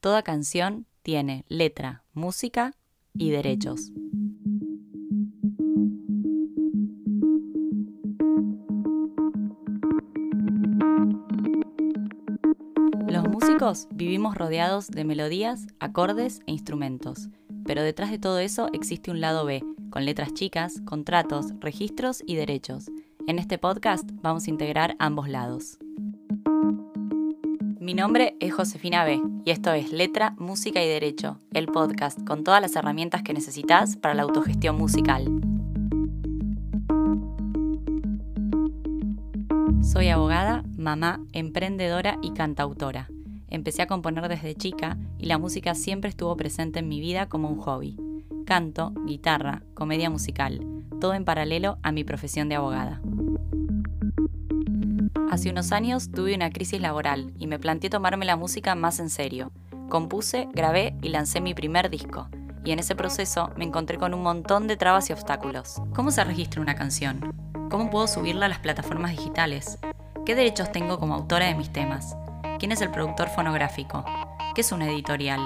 Toda canción tiene letra, música y derechos. Los músicos vivimos rodeados de melodías, acordes e instrumentos, pero detrás de todo eso existe un lado B, con letras chicas, contratos, registros y derechos. En este podcast vamos a integrar ambos lados. Mi nombre es Josefina B y esto es Letra, Música y Derecho, el podcast con todas las herramientas que necesitas para la autogestión musical. Soy abogada, mamá, emprendedora y cantautora. Empecé a componer desde chica y la música siempre estuvo presente en mi vida como un hobby. Canto, guitarra, comedia musical, todo en paralelo a mi profesión de abogada. Hace unos años tuve una crisis laboral y me planteé tomarme la música más en serio. Compuse, grabé y lancé mi primer disco. Y en ese proceso me encontré con un montón de trabas y obstáculos. ¿Cómo se registra una canción? ¿Cómo puedo subirla a las plataformas digitales? ¿Qué derechos tengo como autora de mis temas? ¿Quién es el productor fonográfico? ¿Qué es una editorial?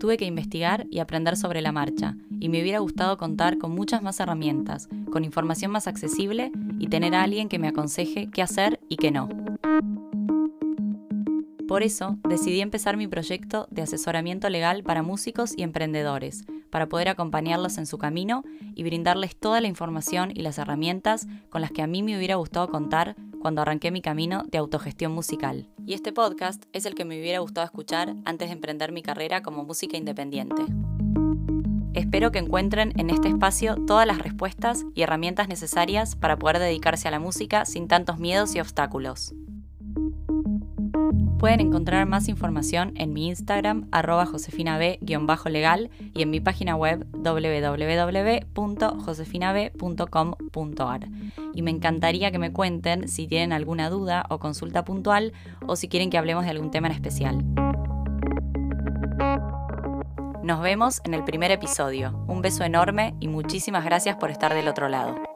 Tuve que investigar y aprender sobre la marcha, y me hubiera gustado contar con muchas más herramientas, con información más accesible y tener a alguien que me aconseje qué hacer y qué no. Por eso decidí empezar mi proyecto de asesoramiento legal para músicos y emprendedores, para poder acompañarlos en su camino y brindarles toda la información y las herramientas con las que a mí me hubiera gustado contar cuando arranqué mi camino de autogestión musical. Y este podcast es el que me hubiera gustado escuchar antes de emprender mi carrera como música independiente. Espero que encuentren en este espacio todas las respuestas y herramientas necesarias para poder dedicarse a la música sin tantos miedos y obstáculos. Pueden encontrar más información en mi Instagram, arroba josefinab-legal y en mi página web www.josefinab.com.ar. Y me encantaría que me cuenten si tienen alguna duda o consulta puntual o si quieren que hablemos de algún tema en especial. Nos vemos en el primer episodio. Un beso enorme y muchísimas gracias por estar del otro lado.